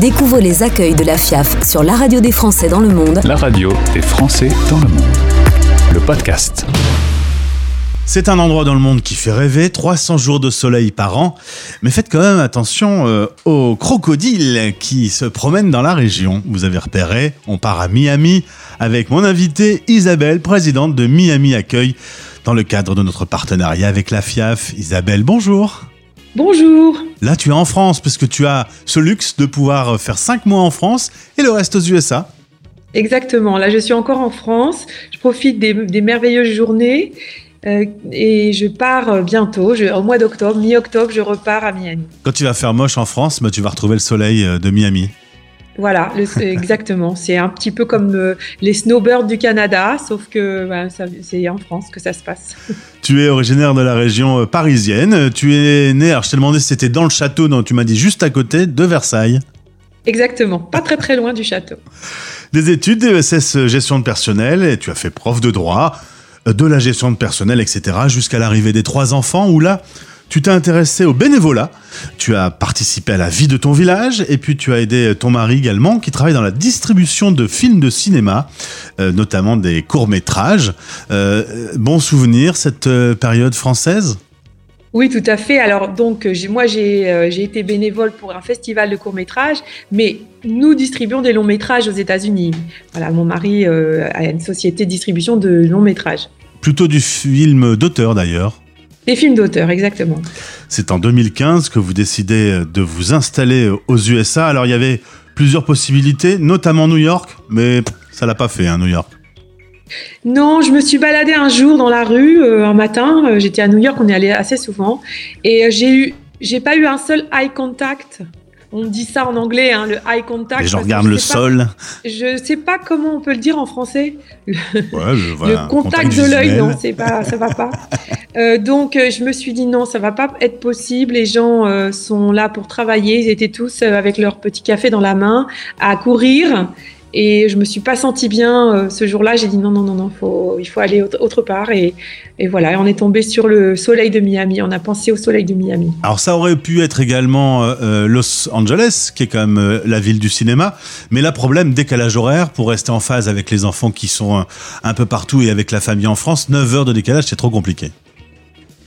Découvre les accueils de la FIAF sur la radio des Français dans le monde. La radio des Français dans le monde. Le podcast. C'est un endroit dans le monde qui fait rêver, 300 jours de soleil par an, mais faites quand même attention euh, aux crocodiles qui se promènent dans la région. Vous avez repéré, on part à Miami avec mon invitée Isabelle, présidente de Miami Accueil, dans le cadre de notre partenariat avec la FIAF. Isabelle, bonjour. Bonjour. Là, tu es en France parce que tu as ce luxe de pouvoir faire 5 mois en France et le reste aux USA. Exactement. Là, je suis encore en France. Je profite des, des merveilleuses journées euh, et je pars euh, bientôt, je, au mois d'octobre, mi-octobre, je repars à Miami. Quand tu vas faire moche en France, bah, tu vas retrouver le soleil euh, de Miami. Voilà, le, exactement. C'est un petit peu comme les snowbirds du Canada, sauf que bah, c'est en France que ça se passe. Tu es originaire de la région parisienne. Tu es né, alors je t'ai demandé si c'était dans le château, non, tu m'as dit juste à côté de Versailles. Exactement, pas très très loin du château. Des études d'ESS gestion de personnel et tu as fait prof de droit de la gestion de personnel, etc., jusqu'à l'arrivée des trois enfants, où là, tu t'es intéressé au bénévolat, tu as participé à la vie de ton village, et puis tu as aidé ton mari également, qui travaille dans la distribution de films de cinéma, euh, notamment des courts-métrages. Euh, bon souvenir, cette euh, période française? Oui, tout à fait. Alors, donc, moi, j'ai été bénévole pour un festival de courts-métrages, mais nous distribuons des longs-métrages aux États-Unis. Voilà, mon mari a une société de distribution de longs-métrages. Plutôt du film d'auteur d'ailleurs. Des films d'auteur, exactement. C'est en 2015 que vous décidez de vous installer aux USA. Alors il y avait plusieurs possibilités, notamment New York, mais ça l'a pas fait, hein, New York. Non, je me suis baladée un jour dans la rue, euh, un matin. Euh, j'étais à New York, on est allé assez souvent, et euh, j'ai eu, j'ai pas eu un seul eye contact on dit ça en anglais, hein, le eye contact. Les gens regardent le sol. Je sais pas comment on peut le dire en français. Le, ouais, le contact, de l'œil, non, c'est pas, ça va pas. euh, donc, euh, je me suis dit non, ça va pas être possible. Les gens euh, sont là pour travailler. Ils étaient tous avec leur petit café dans la main à courir. Et je me suis pas sentie bien ce jour-là. J'ai dit non, non, non, non, il faut aller autre part. Et, et, voilà, on est tombé sur le soleil de Miami. On a pensé au soleil de Miami. Alors ça aurait pu être également Los Angeles, qui est quand même la ville du cinéma. Mais là, problème, décalage horaire pour rester en phase avec les enfants qui sont un, un peu partout et avec la famille en France. 9 heures de décalage, c'est trop compliqué.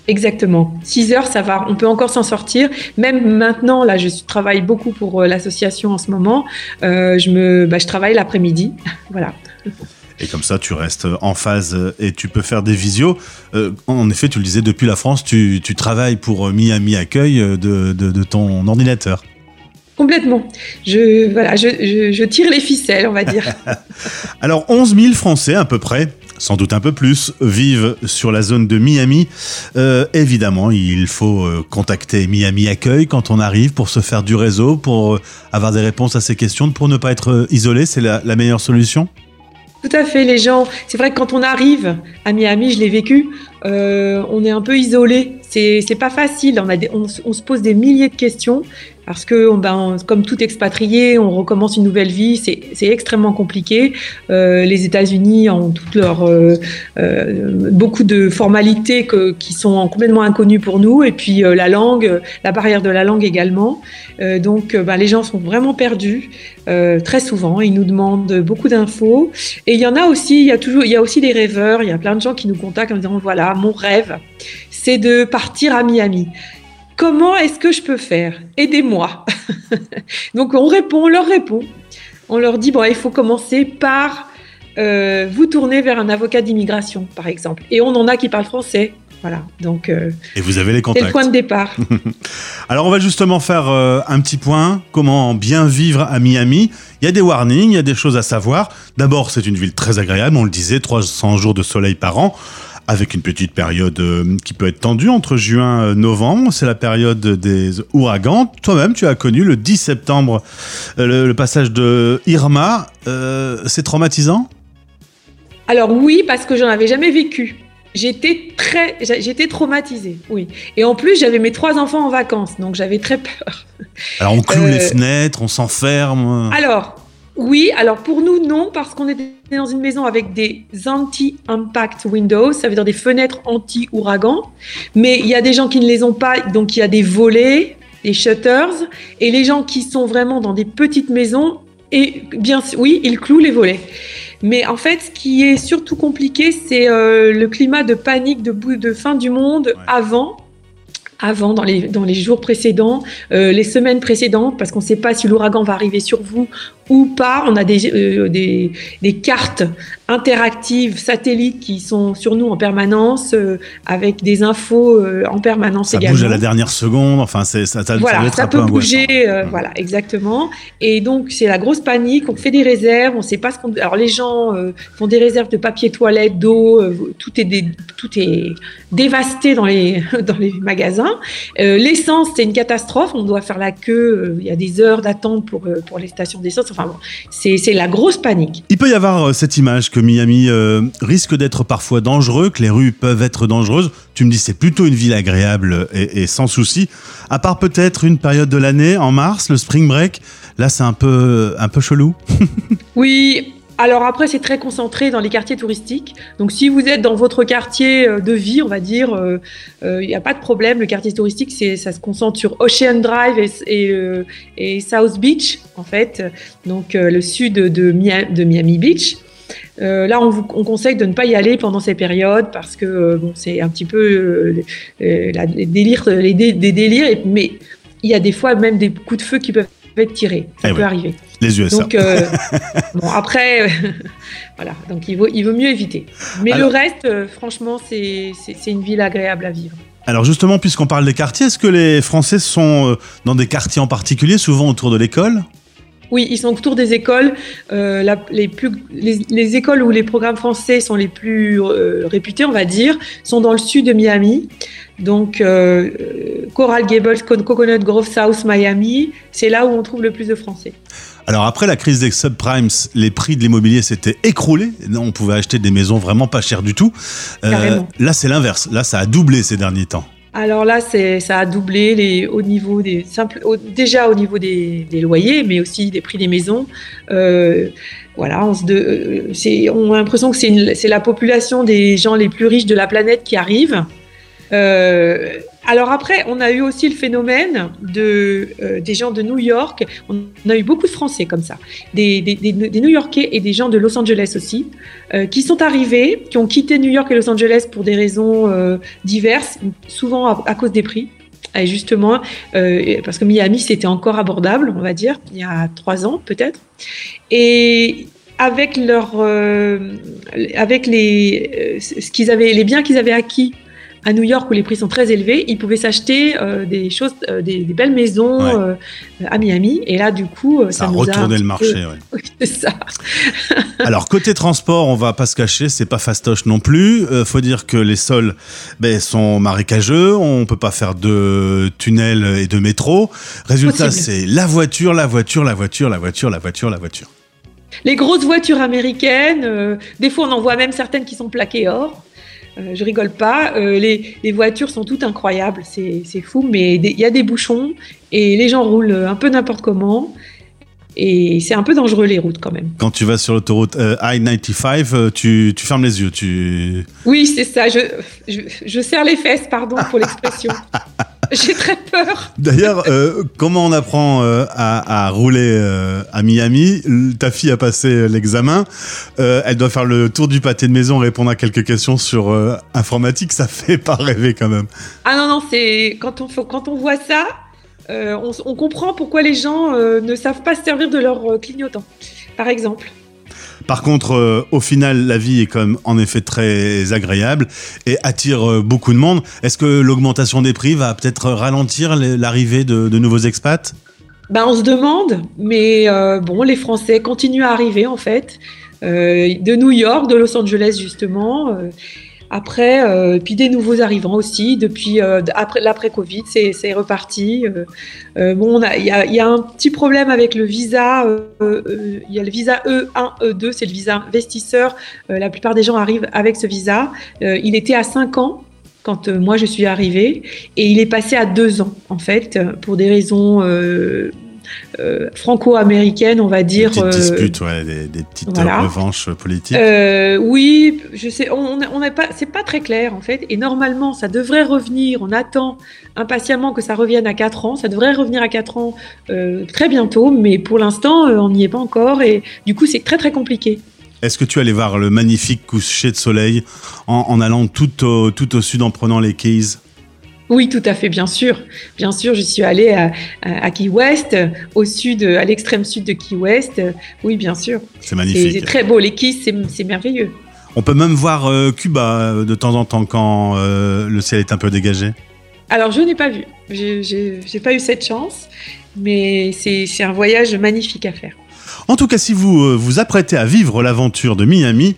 Exactement. 6 heures, ça va. On peut encore s'en sortir. Même maintenant, là, je travaille beaucoup pour euh, l'association en ce moment. Euh, je, me, bah, je travaille l'après-midi. voilà. Et comme ça, tu restes en phase et tu peux faire des visios. Euh, en effet, tu le disais, depuis la France, tu, tu travailles pour Miami Accueil de, de, de ton ordinateur. Complètement. Je, voilà, je, je, je, tire les ficelles, on va dire. Alors, 11 000 Français à peu près sans doute un peu plus, vivent sur la zone de Miami. Euh, évidemment, il faut euh, contacter Miami Accueil quand on arrive pour se faire du réseau, pour euh, avoir des réponses à ces questions, pour ne pas être isolé. C'est la, meilleure solution tout à fait, les gens. C'est vrai que quand on arrive à Miami, je l'ai vécu, on est un peu isolé. C'est pas facile. On, a on, se pose des milliers de questions parce que, ben, comme tout expatrié, on recommence une nouvelle vie. C'est extrêmement compliqué. Euh, les États-Unis ont toutes leurs euh, euh, beaucoup de formalités que, qui sont complètement inconnues pour nous. Et puis la langue, la barrière de la langue également. Donc, ben, les gens sont vraiment perdus très souvent. Ils nous demandent beaucoup d'infos. Et il y en a aussi. Il y a toujours, il y a aussi des rêveurs. Il y a plein de gens qui nous contactent en disant voilà, mon rêve, c'est de partir à Miami. Comment est-ce que je peux faire? Aidez-moi. Donc on répond, on leur répond. On leur dit, bon, il faut commencer par euh, vous tourner vers un avocat d'immigration, par exemple. Et on en a qui parlent français. Voilà, donc. Euh, et vous avez les contacts. C'est le point de départ. Alors, on va justement faire euh, un petit point. Comment bien vivre à Miami? Il y a des warnings, il y a des choses à savoir. D'abord, c'est une ville très agréable. On le disait, 300 jours de soleil par an avec une petite période euh, qui peut être tendue entre juin et novembre. C'est la période des ouragans. Toi-même, tu as connu le 10 septembre euh, le, le, passage de Irma. Euh, c'est traumatisant? Alors oui, parce que j'en avais jamais vécu. J'étais très, j'étais traumatisée, oui. Et en plus, j'avais mes trois enfants en vacances, donc j'avais très peur. Alors on cloue les fenêtres, on s'enferme. Alors, oui, alors pour nous, non, parce qu'on était dans une maison avec des anti-impact windows, ça veut dire des fenêtres anti-ouragan. Mais il y a des gens qui ne les ont pas, donc il y a des volets. les shutters, et les gens qui sont vraiment dans des petites maisons, et bien oui, ils clouent les volets. Mais en fait, ce qui est surtout compliqué, c'est euh, le climat de panique de, fin du monde avant avant, dans les, dans les jours précédents, euh, les semaines précédentes, parce qu'on ne sait pas si l'ouragan va arriver sur vous ou pas. On a des, euh, des, des, cartes interactives satellites qui sont sur nous en permanence, euh, avec des infos en permanence ça également. bouge à la dernière seconde, enfin, ça, ça, ça, voilà, être ça un peut peu bouger, angoissant. voilà, exactement. Et donc, c'est la grosse panique, on fait des réserves, on ne sait pas ce qu'on... Alors, les gens font des réserves de papier toilette, d'eau, tout, est des... tout est dévasté dans les, dans les magasins. Euh, L'essence, c'est une catastrophe. On doit faire la queue. Il y a des heures d'attente pour, euh, pour les stations d'essence. Enfin bon, c'est la grosse panique. Il peut y avoir euh, cette image que Miami euh, risque d'être parfois dangereux, que les rues peuvent être dangereuses. Tu me dis c'est plutôt une ville agréable et, et sans souci. À part peut-être une période de l'année, en mars, le spring break. Là, c'est un peu, un peu chelou. Oui, alors après, c'est très concentré dans les quartiers touristiques. Donc si vous êtes dans votre quartier euh, de vie, on va dire, il euh, n'y a pas de problème. Le quartier touristique, c'est, ça se concentre sur Ocean Drive et, et, euh, et South Beach, en fait, donc le sud de Miami, de Miami Beach. Euh, là, on vous on conseille de ne pas y aller pendant ces périodes parce que bon, c'est un petit peu la, les délires, les dé, des délires, mais il y a des fois même des coups de feu qui peuvent être tirés. Ça Eh peut arriver. Les USA. Donc, euh, bon, après, voilà, donc il vaut, il vaut mieux éviter. Mais Alors- le reste, euh, franchement, c'est une ville agréable à vivre. Alors justement, puisqu'on parle des quartiers, est-ce que les Français sont euh, dans des quartiers en particulier, souvent autour de l'école? Oui, ils sont autour des écoles. Euh, la- les, plus, les, les écoles où les programmes français sont les plus euh, réputés, on va dire, sont dans le sud de Miami. Donc, euh, Coral Gables, Co- Coconut Grove, South Miami, c'est là où on trouve le plus de Français. Alors après la crise des subprimes, les prix de l'immobilier s'étaient écroulés. On pouvait acheter des maisons vraiment pas chères du tout. Euh, là, c'est l'inverse. Là, ça a doublé ces derniers temps. Alors là, ça a doublé les, au niveau des simples, au- déjà au niveau des, des loyers, mais aussi des prix des maisons. Euh, voilà, on, se de, euh, on a l'impression que c'est, la population des gens les plus riches de la planète qui arrive. Euh, alors après, on a eu aussi le phénomène de, euh, des gens de New York. On a eu beaucoup de Français comme ça, des, New-Yorkais et des gens de Los Angeles aussi, euh, qui sont arrivés, qui ont quitté New York et Los Angeles pour des raisons euh, diverses, souvent à, cause des prix. Et justement, parce que Miami, c'était encore abordable, on va dire, il y a trois ans peut-être. Et avec avec les, ce qu'ils avaient, les biens qu'ils avaient acquis à New York où les prix sont très élevés, ils pouvaient s'acheter euh, des choses, euh, des, des belles maisons Ouais. euh, à Miami. Et là, du coup, Ça ça, a nous a un retourné le marché. peu- ouais. Oui, c'est ça. Alors côté transport, on va pas se cacher, c'est pas fastoche non plus. Faut dire que les sols ben, sont marécageux, on peut pas faire de tunnels et de métro. Résultat, c'est la voiture, la voiture, la voiture, la voiture, la voiture, la voiture. Les grosses voitures américaines, des fois on en voit même certaines qui sont plaquées or. Euh, je rigole pas. Euh, les, les voitures sont toutes incroyables, c'est fou, mais il y a des bouchons et les gens roulent un peu n'importe comment. Et c'est un peu dangereux les routes quand même. Quand tu vas sur l'autoroute euh, I-95, euh, tu, tu fermes les yeux. Tu... Oui, c'est ça. Je, je, je serre les fesses, pardon pour l'expression. J'ai très peur. D'ailleurs, euh, comment on apprend euh, à, à rouler euh, à Miami? Ta fille a passé l'examen. Elle doit faire le tour du pâté de maison, répondre à quelques questions sur informatique. Ça fait pas rêver quand même. Ah non, non, c'est quand on, quand on voit ça, on, on comprend pourquoi les gens ne savent pas se servir de leur clignotant, par exemple. Par contre, euh, au final, la vie est quand même en effet très agréable et attire euh, beaucoup de monde. Est-ce que l'augmentation des prix va peut-être ralentir l'arrivée de, nouveaux expats? Ben, on se demande, mais euh, bon, les Français continuent à arriver en fait, de New York, de Los Angeles justement. Après, euh, puis des nouveaux arrivants aussi. Depuis euh, après l'après Covid, c'est reparti. Euh, bon, il y a, un petit problème avec le visa. Il y a le visa E1, E2, c'est le visa investisseur. La plupart des gens arrivent avec ce visa. Il était à 5 ans quand moi je suis arrivée et il est passé à 2 ans en fait pour des raisons euh, franco-américaine, on va dire. Des petites euh, disputes, ouais, des, des petites voilà. revanches politiques. Euh, oui, je sais, on on n'est pas, c'est pas très clair en fait. Et normalement, ça devrait revenir. On attend impatiemment que ça revienne à 4 ans. Ça devrait revenir à 4 ans très bientôt, mais pour l'instant, on n'y est pas encore. Et du coup, c'est très très compliqué. Est-ce que tu allais voir le magnifique coucher de soleil en, en allant tout au, tout au sud en prenant les Keys? Oui, tout à fait, bien sûr. Bien sûr, je suis allée à, à- à Key West, au sud, à l'extrême sud de Key West. Oui, bien sûr. C'est magnifique. c'est très beau. Les Keys, c'est merveilleux. On peut même voir euh, Cuba euh, de temps en temps quand euh, le ciel est un peu dégagé. Alors, je n'ai pas vu. J'ai j'ai pas eu cette chance, mais c'est un voyage magnifique à faire. En tout cas, si vous euh, vous apprêtez à vivre l'aventure de Miami,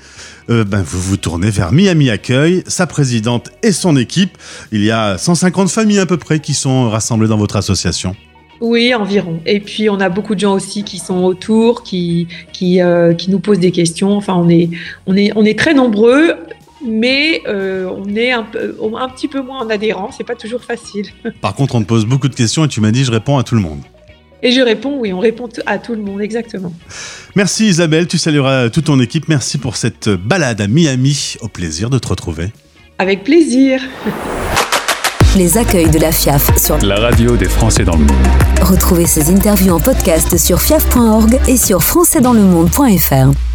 euh, ben, vous vous tournez vers Miami Accueil, sa présidente et son équipe. Il y a 150 familles à peu près qui sont rassemblées dans votre association. Oui, environ. Et puis on a beaucoup de gens aussi qui sont autour, qui qui, euh, qui nous posent des questions. Enfin, on est on est on est très nombreux, mais euh, on est un peu un petit peu moins en adhérents. C'est pas toujours facile. Par contre, on te pose beaucoup de questions et tu m'as dit je réponds à tout le monde. Et je réponds, oui, on répond à tout le monde exactement. Merci Isabelle, tu salueras toute ton équipe. Merci pour cette balade à Miami. Au plaisir de te retrouver. Avec plaisir. Les accueils de la FIAF sur La radio des Français dans le monde. Retrouvez ces interviews en podcast sur fiaf.org et sur françaisdanslemonde.fr.